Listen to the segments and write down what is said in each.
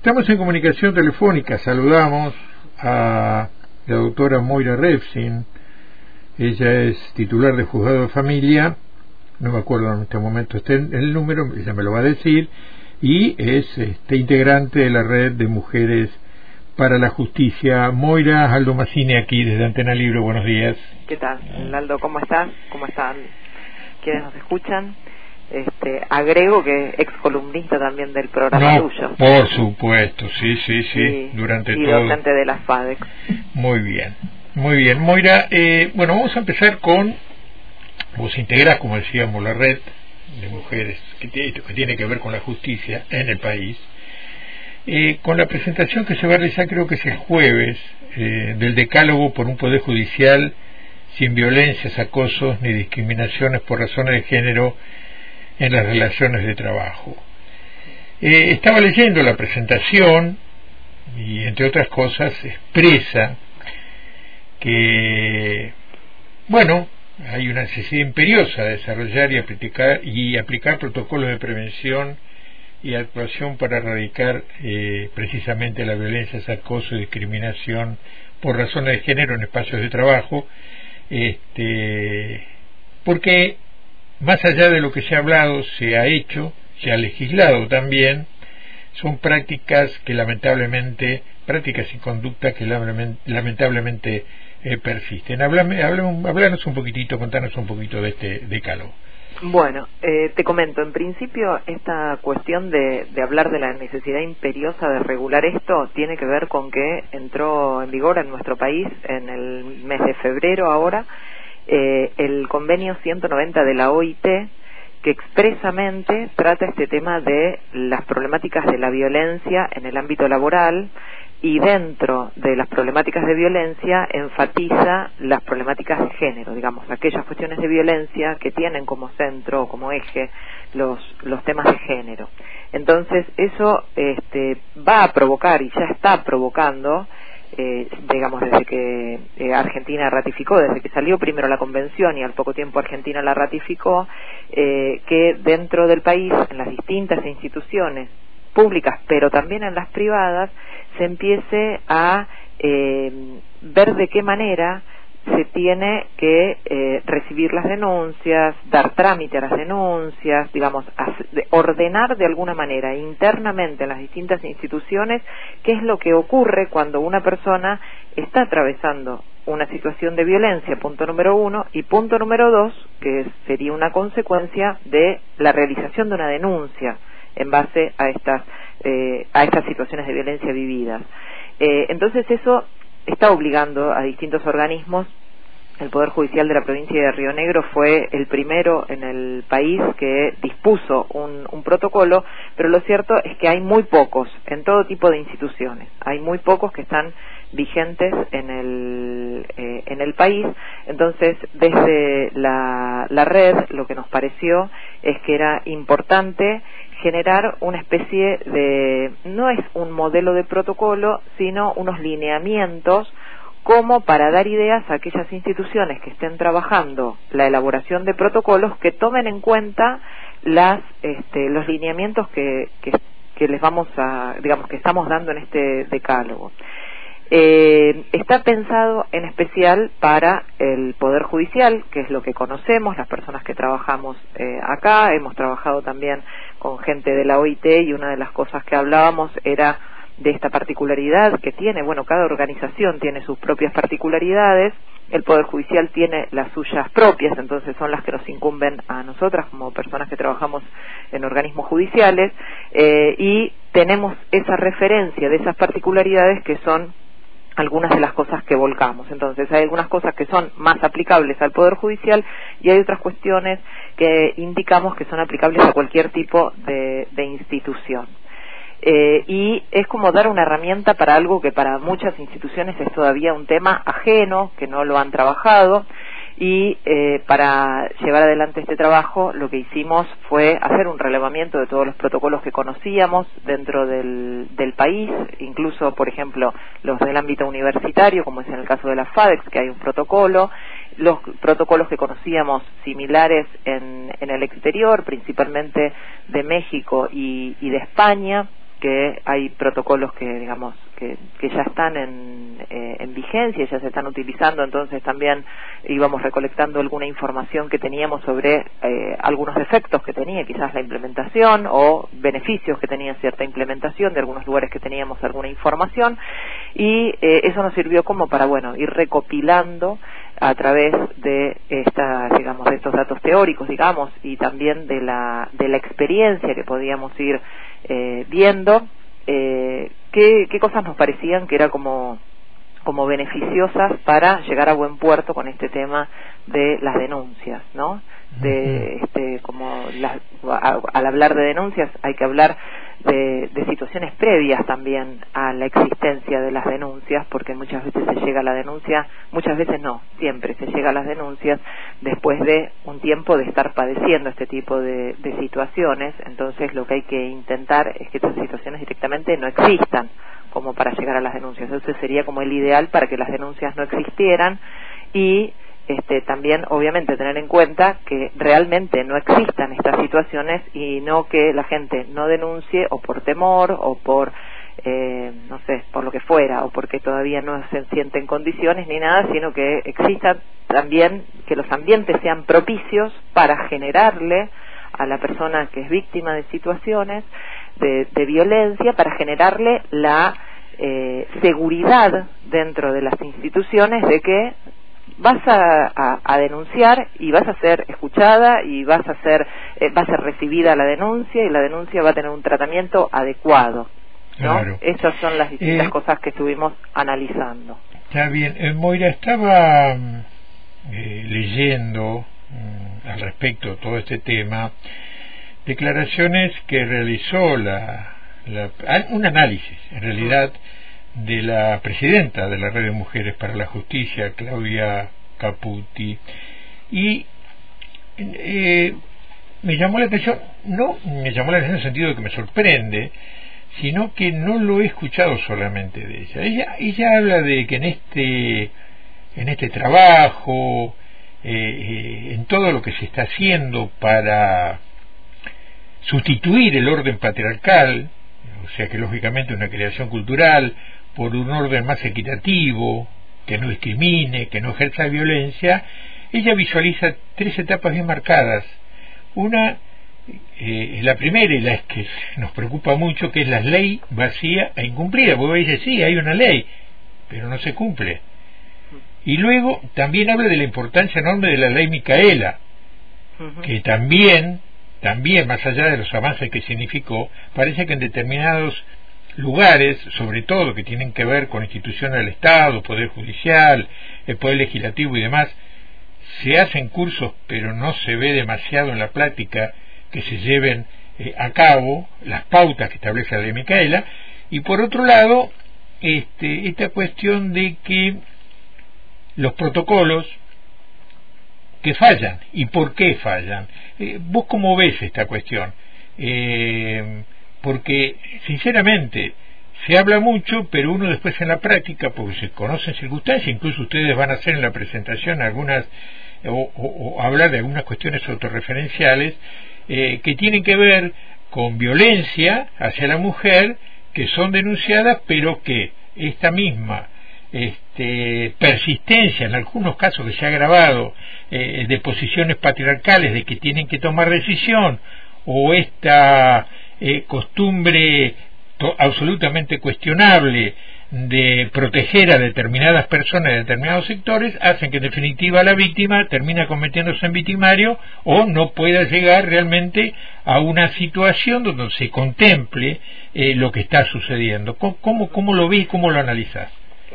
Estamos en comunicación telefónica. Saludamos a la doctora Moira Refsin. Ella es titular de juzgado de familia. No me acuerdo en este momento este, el número, ella me lo va a decir. Y es este, integrante de la red de mujeres para la justicia. Moira Aldo Massini aquí desde Antena Libre. Buenos días. ¿Qué tal, Aldo? ¿Cómo estás? ¿Cómo están quienes nos escuchan? Este, agrego que ex columnista también del programa no, Por supuesto, sí, sí, sí, durante y todo. docente de la FADEX. Muy bien, muy bien. Moira, eh, bueno, vamos a empezar con, vos integrás, como decíamos, la red de mujeres que, que tiene que ver con la justicia en el país. Eh, con la presentación que se va a realizar, creo que es el jueves, eh, del decálogo por un poder judicial sin violencias, acosos ni discriminaciones por razones de género en las relaciones de trabajo. Eh, estaba leyendo la presentación y, entre otras cosas, expresa que, bueno, hay una necesidad imperiosa de desarrollar y aplicar, y aplicar protocolos de prevención y actuación para erradicar eh, precisamente la violencia, acoso y discriminación por razones de género en espacios de trabajo, este, porque más allá de lo que se ha hablado, se ha hecho, se ha legislado también, son prácticas que lamentablemente, prácticas y conductas que lamentablemente eh, persisten. Háblanos un poquitito, contanos un poquito de este decálogo. Bueno, eh, te comento, en principio esta cuestión de, de, hablar de la necesidad imperiosa de regular esto tiene que ver con que entró en vigor en nuestro país en el mes de febrero ahora eh, el convenio 190 de la OIT que expresamente trata este tema de las problemáticas de la violencia en el ámbito laboral y dentro de las problemáticas de violencia enfatiza las problemáticas de género, digamos, aquellas cuestiones de violencia que tienen como centro o como eje los, los temas de género. Entonces, eso este, va a provocar y ya está provocando eh, digamos, desde que eh, Argentina ratificó, desde que salió primero la convención y al poco tiempo Argentina la ratificó, eh, que dentro del país, en las distintas instituciones públicas, pero también en las privadas, se empiece a ver de qué manera se tiene que eh, recibir las denuncias, dar trámite a las denuncias, digamos, ordenar de alguna manera internamente en las distintas instituciones qué es lo que ocurre cuando una persona está atravesando una situación de violencia, punto número uno, y punto número dos, que sería una consecuencia de la realización de una denuncia en base a estas, eh, a estas situaciones de violencia vividas. Eh, entonces eso está obligando a distintos organismos. El Poder Judicial de la provincia de Río Negro fue el primero en el país que dispuso un, protocolo, pero lo cierto es que hay muy pocos en todo tipo de instituciones. Hay muy pocos que están vigentes en el, eh, en el país. Entonces, desde la, la red, lo que nos pareció es que era importante generar una especie de, no es un modelo de protocolo, sino unos lineamientos como para dar ideas a aquellas instituciones que estén trabajando la elaboración de protocolos que tomen en cuenta las, este, los lineamientos que, les vamos a, digamos, que estamos dando en este decálogo. Eh, está pensado en especial para el Poder Judicial, que es lo que conocemos, las personas que trabajamos eh, acá, hemos trabajado también con gente de la OIT y una de las cosas que hablábamos era de esta particularidad que tiene, bueno, cada organización tiene sus propias particularidades, el Poder Judicial tiene las suyas propias, entonces son las que nos incumben a nosotras como personas que trabajamos en organismos judiciales, eh, y tenemos esa referencia de esas particularidades que son algunas de las cosas que volcamos. Entonces, hay algunas cosas que son más aplicables al Poder Judicial y hay otras cuestiones que indicamos que son aplicables a cualquier tipo de, institución. Eh, y es como dar una herramienta para algo que para muchas instituciones es todavía un tema ajeno, que no lo han trabajado, y eh, para llevar adelante este trabajo lo que hicimos fue hacer un relevamiento de todos los protocolos que conocíamos dentro del, del país, incluso, por ejemplo, los del ámbito universitario, como es en el caso de la FADEX, que hay un protocolo, los protocolos que conocíamos similares en, en el exterior, principalmente de México y, y de España, que hay protocolos que digamos que, que ya están en, eh, en vigencia ya se están utilizando entonces también íbamos recolectando alguna información que teníamos sobre eh, algunos defectos que tenía quizás la implementación o beneficios que tenía cierta implementación de algunos lugares que teníamos alguna información. Y eh, eso nos sirvió como para bueno ir recopilando a través de esta, digamos, de estos datos teóricos, digamos, y también de la, de la experiencia que podíamos ir eh, viendo, eh, qué, qué cosas nos parecían que era como, como beneficiosas para llegar a buen puerto con este tema de las denuncias, ¿no? De, este, como al hablar de denuncias hay que hablar de, situaciones previas también a la existencia de las denuncias, porque muchas veces se llega a la denuncia, muchas veces no, siempre se llega a las denuncias después de un tiempo de estar padeciendo este tipo de, situaciones, entonces lo que hay que intentar es que estas situaciones directamente no existan como para llegar a las denuncias. Ese sería como el ideal para que las denuncias no existieran y este, también obviamente tener en cuenta que realmente no existan estas situaciones y no que la gente no denuncie o por temor o por eh, no sé, por lo que fuera o porque todavía no se sienten condiciones ni nada, sino que existan también que los ambientes sean propicios para generarle a la persona que es víctima de situaciones de, violencia, para generarle la eh, seguridad dentro de las instituciones de que vas a, denunciar y vas a ser escuchada y vas a ser eh, va a ser recibida la denuncia y la denuncia va a tener un tratamiento adecuado ¿no? Esas son las distintas eh, cosas que estuvimos analizando. Está bien. Eh, Moira, estaba mm, leyendo mm, al respecto de todo este tema declaraciones que realizó la, un análisis, en realidad, de la presidenta de la Red de Mujeres para la Justicia, Claudia Caputi, y eh, me llamó la atención, no me llamó la atención en el sentido de que me sorprende, sino que no lo he escuchado solamente de ella. Ella, ella habla de que en este, en este trabajo, eh, eh, en todo lo que se está haciendo para sustituir el orden patriarcal, o sea que lógicamente una creación cultural, por un orden más equitativo, que no discrimine, que no ejerza violencia, ella visualiza tres etapas bien marcadas. Una, eh, la primera y la que nos preocupa mucho, que es la ley vacía e incumplida, porque dice, sí, hay una ley, pero no se cumple. Y luego también habla de la importancia enorme de la ley Micaela, que también, también, más allá de los avances que significó, parece que en determinados lugares, sobre todo que tienen que ver con instituciones del Estado, Poder Judicial, el Poder Legislativo y demás, se hacen cursos, pero no se ve demasiado en la práctica que se lleven eh, a cabo las pautas que establece la ley Micaela, y por otro lado, este, esta cuestión de que los protocolos que fallan, y por qué fallan. Eh, ¿Vos cómo ves esta cuestión? Eh, porque sinceramente se habla mucho, pero uno después en la práctica, porque se conocen circunstancias, incluso ustedes van a hacer en la presentación algunas, o, hablar de algunas cuestiones autorreferenciales, eh, que tienen que ver con violencia hacia la mujer, que son denunciadas, pero que esta misma este, persistencia, en algunos casos que se ha grabado, eh, de posiciones patriarcales, de que tienen que tomar decisión, o esta eh, costumbre absolutamente cuestionable de proteger a determinadas personas de determinados sectores hacen que en definitiva la víctima termina convirtiéndose en victimario o no pueda llegar realmente a una situación donde se contemple eh, lo que está sucediendo. ¿Cómo, cómo, lo ves y cómo lo analizas?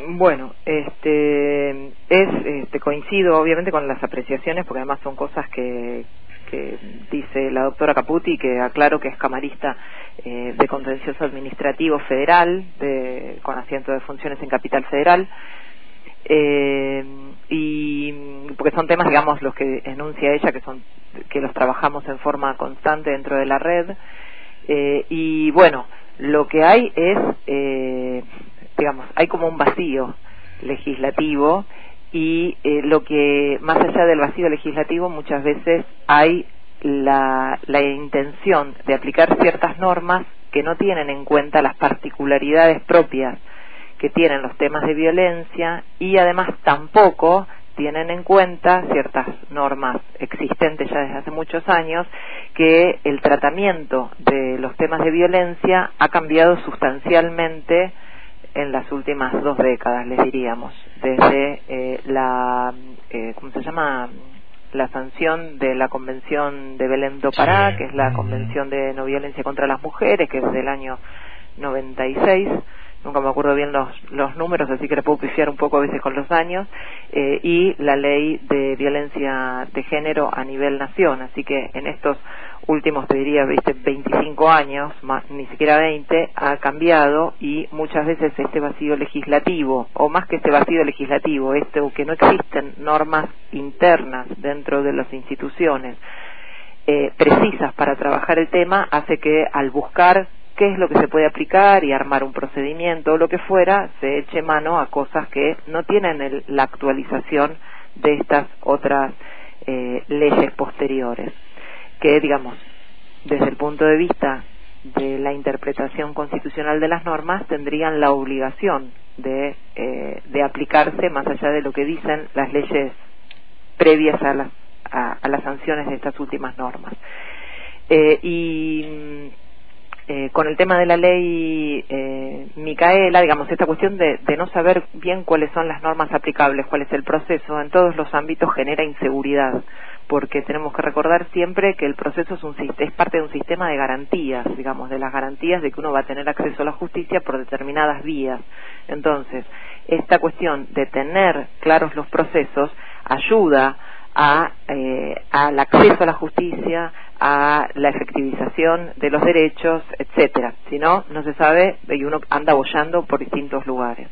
Bueno, este, es, este, coincido obviamente con las apreciaciones porque además son cosas que, que dice la doctora Caputi, que aclaro que es camarista eh, de contencioso administrativo federal, de, con asiento de funciones en Capital Federal, eh, y porque son temas, digamos, los que enuncia ella, que son que los trabajamos en forma constante dentro de la red, eh, y bueno, lo que hay es, eh, digamos, hay como un vacío legislativo y eh, lo que más allá del vacío legislativo muchas veces hay la, la intención de aplicar ciertas normas que no tienen en cuenta las particularidades propias que tienen los temas de violencia y además tampoco tienen en cuenta ciertas normas existentes ya desde hace muchos años que el tratamiento de los temas de violencia ha cambiado sustancialmente en las últimas dos décadas, les diríamos, desde eh, la, eh, ¿cómo se llama? La sanción de la Convención de Belém do Pará, que es la Convención de No Violencia contra las Mujeres, que es del año 96, nunca me acuerdo bien los, números, así que le puedo pifiar un poco a veces con los años, eh, y la ley de violencia de género a nivel nación. Así que en estos últimos, te diría, ¿viste? 25 años, más, ni siquiera 20, ha cambiado y muchas veces este vacío legislativo, o más que este vacío legislativo, este que no existen normas internas dentro de las instituciones eh, precisas para trabajar el tema, hace que al buscar qué es lo que se puede aplicar y armar un procedimiento o lo que fuera, se eche mano a cosas que no tienen la actualización de estas otras eh, leyes posteriores, que digamos, desde el punto de vista de la interpretación constitucional de las normas, tendrían la obligación de, eh, aplicarse más allá de lo que dicen las leyes previas a las, a, las sanciones de estas últimas normas. Eh, y eh, con el tema de la ley eh, Micaela, digamos, esta cuestión de, no saber bien cuáles son las normas aplicables, cuál es el proceso, en todos los ámbitos genera inseguridad, porque tenemos que recordar siempre que el proceso es, un, es parte de un sistema de garantías, digamos, de las garantías de que uno va a tener acceso a la justicia por determinadas vías. Entonces, esta cuestión de tener claros los procesos ayuda a, eh, al acceso a la justicia, a la efectivización de los derechos, etcétera. Si no, no se sabe y uno anda bollando por distintos lugares.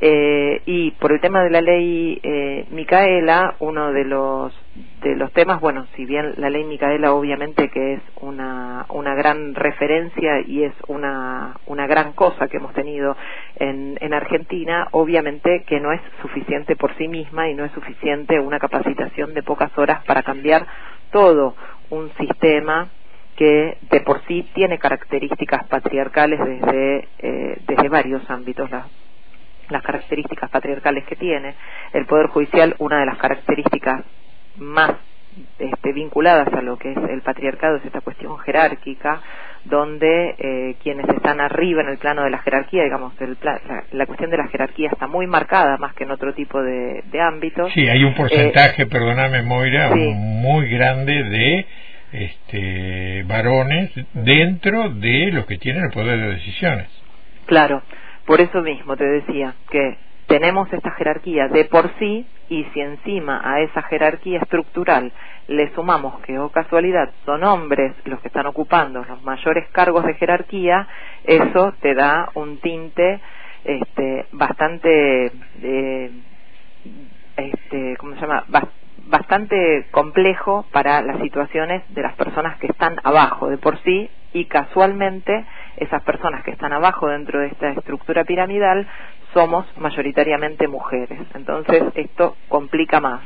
Eh, y por el tema de la ley eh, Micaela, uno de los de los temas, bueno, si bien la ley Micaela obviamente que es una, una gran referencia y es una, una gran cosa que hemos tenido en, en Argentina, obviamente que no es suficiente por sí misma y no es suficiente una capacitación de pocas horas para cambiar todo un sistema que de por sí tiene características patriarcales desde, eh, desde varios ámbitos, las, las características patriarcales que tiene. El Poder Judicial, una de las características más este, vinculadas a lo que es el patriarcado es esta cuestión jerárquica, donde eh, quienes están arriba en el plano de la jerarquía, digamos, el la, cuestión de la jerarquía está muy marcada más que en otro tipo de, de ámbitos. Sí, hay un porcentaje, eh, perdóname Moira, muy grande de este, varones dentro de los que tienen el poder de decisiones. Claro, por eso mismo te decía que tenemos esta jerarquía de por sí y si encima a esa jerarquía estructural le sumamos que, o oh casualidad, son hombres los que están ocupando los mayores cargos de jerarquía, eso te da un tinte este, bastante, eh, este, ¿cómo se llama? bastante complejo para las situaciones de las personas que están abajo de por sí y casualmente esas personas que están abajo dentro de esta estructura piramidal somos mayoritariamente mujeres. Entonces esto complica más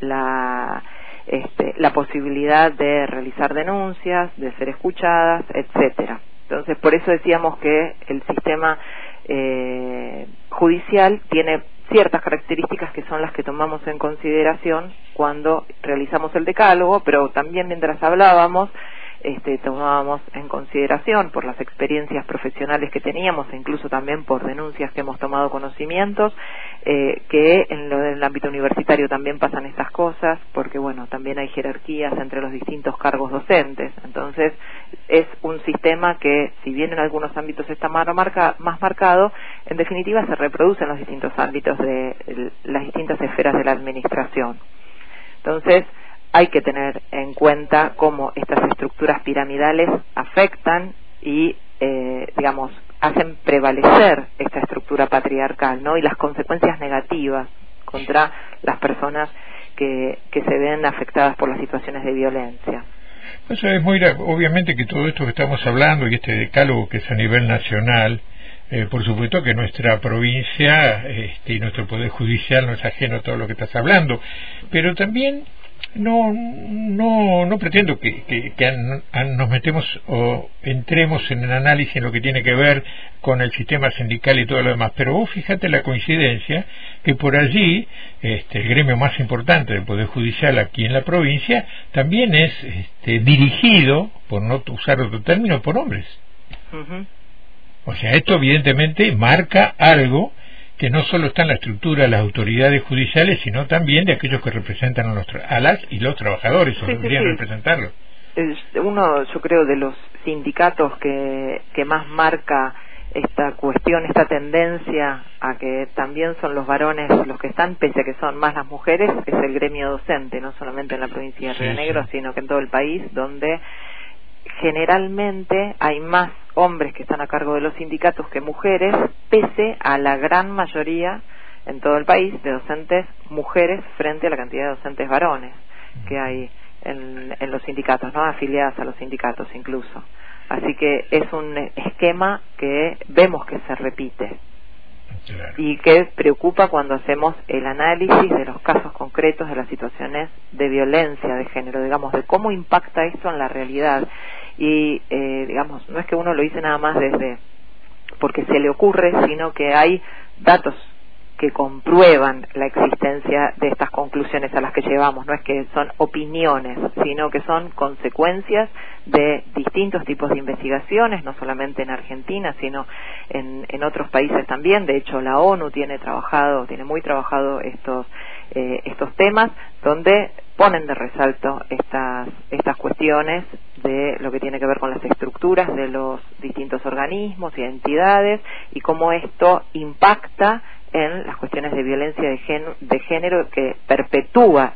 la, este, la posibilidad de realizar denuncias, de ser escuchadas, etcétera. Entonces por eso decíamos que el sistema eh, judicial tiene ciertas características que son las que tomamos en consideración cuando realizamos el decálogo, pero también mientras hablábamos este, tomábamos en consideración por las experiencias profesionales que teníamos e incluso también por denuncias que hemos tomado conocimientos, eh, que en lo del ámbito universitario también pasan estas cosas, porque bueno, también hay jerarquías entre los distintos cargos docentes. Entonces, es un sistema que, si bien en algunos ámbitos está más, más marcado, en definitiva se reproduce en los distintos ámbitos de las distintas esferas de la administración. Entonces, hay que tener en cuenta cómo estas estructuras piramidales afectan y, eh, digamos, hacen prevalecer esta estructura patriarcal, ¿no? Y las consecuencias negativas contra las personas que, se ven afectadas por las situaciones de violencia. Eso es muy, obviamente que todo esto que estamos hablando y este decálogo que es a nivel nacional, eh, por supuesto que nuestra provincia este, y nuestro poder judicial no es ajeno a todo lo que estás hablando, pero también No, no, no pretendo que, que, nos metemos o entremos en el análisis en lo que tiene que ver con el sistema sindical y todo lo demás, pero vos fíjate la coincidencia que por allí este, el gremio más importante del Poder Judicial aquí en la provincia también es este, dirigido, por no usar otro término, por hombres. O sea, esto evidentemente marca algo que no solo está en la estructura de las autoridades judiciales, sino también de aquellos que representan a, los, a las y los trabajadores, o deberían representarlos. uno, yo creo, de los sindicatos que, que más marca esta cuestión, esta tendencia a que también son los varones los que están, pese a que son más las mujeres, es el gremio docente, no solamente en la provincia de Río Negro, sino que en todo el país, donde generalmente hay más hombres que están a cargo de los sindicatos que mujeres, pese a la gran mayoría en todo el país de docentes mujeres frente a la cantidad de docentes varones que hay en, los sindicatos, ¿no? afiliadas a los sindicatos incluso. Así que es un esquema que vemos que se repite y que preocupa cuando hacemos el análisis de los casos concretos de las situaciones de violencia de género, digamos, de cómo impacta esto en la realidad y eh, digamos no es que uno lo dice nada más desde porque se le ocurre sino que hay datos que comprueban la existencia de estas conclusiones a las que llevamos. No es que son opiniones, sino que son consecuencias de distintos tipos de investigaciones, no solamente en Argentina, sino en, otros países también. De hecho, la ONU tiene trabajado, tiene muy trabajado estos, eh, estos temas, donde ponen de resalto estas, estas cuestiones de lo que tiene que ver con las estructuras de los distintos organismos y entidades y cómo esto impacta en las cuestiones de violencia de, género, que perpetúa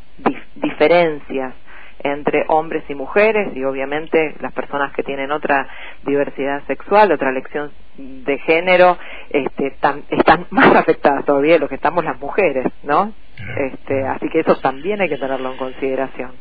diferencias entre hombres y mujeres y obviamente las personas que tienen otra diversidad sexual, otra elección de género, este, están más afectadas todavía de lo que estamos las mujeres, ¿no? Este, así que eso también hay que tenerlo en consideración.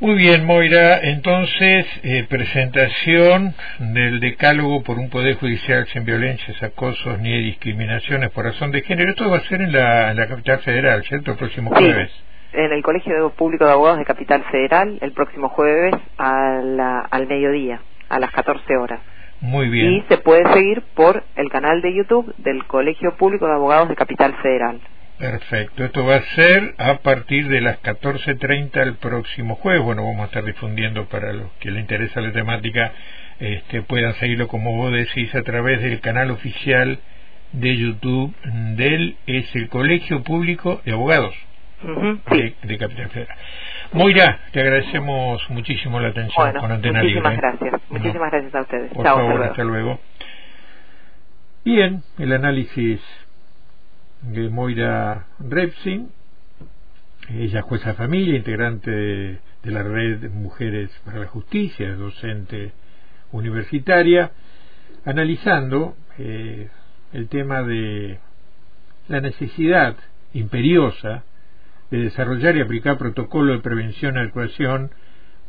Muy bien, Moira. Entonces, eh, presentación del decálogo por un Poder Judicial sin violencias, acosos ni discriminaciones por razón de género. Esto va a ser en la, capital federal, ¿cierto? El próximo jueves. en el Colegio Público de Abogados de Capital Federal, el próximo jueves al mediodía, a las 14 horas. Muy bien. Y se puede seguir por el canal de YouTube del Colegio Público de Abogados de Capital Federal. Perfecto, esto va a ser a partir de las 14.30 el próximo jueves. Bueno, vamos a estar difundiendo para los que les interesa la temática, este, puedan seguirlo como vos decís a través del canal oficial de YouTube del es el Colegio Público de Abogados de, Capital Federal. Moira, te agradecemos muchísimo la atención con Antena muchísimas Gracias. Muchísimas gracias a ustedes. Por favor, hasta luego. Bien, el análisis de Moira Repsin, ella jueza de familia, integrante de, la red Mujeres para la Justicia, docente universitaria, analizando eh, el tema de la necesidad imperiosa de desarrollar y aplicar protocolos de prevención y actuación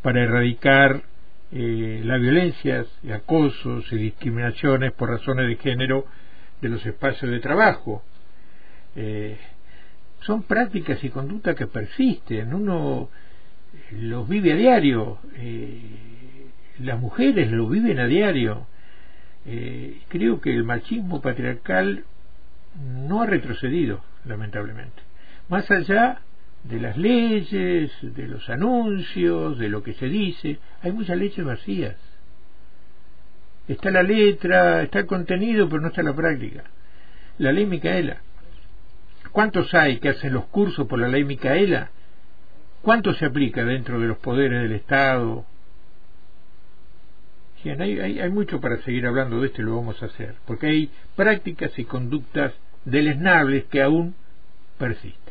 para erradicar eh, las violencias, y acosos y discriminaciones por razones de género de los espacios de trabajo, eh, son prácticas y conductas que persisten, uno los vive a diario, eh, las mujeres lo viven a diario. Eh, creo que el machismo patriarcal no ha retrocedido, lamentablemente. Más allá de las leyes, de los anuncios, de lo que se dice, hay muchas leyes vacías. Está la letra, está el contenido, pero no está la práctica. La ley Micaela ¿Cuántos hay que hacen los cursos por la ley Micaela? ¿Cuánto se aplica dentro de los poderes del Estado? hay, hay, mucho para seguir hablando de esto y lo vamos a hacer, porque hay prácticas y conductas deleznables que aún persisten.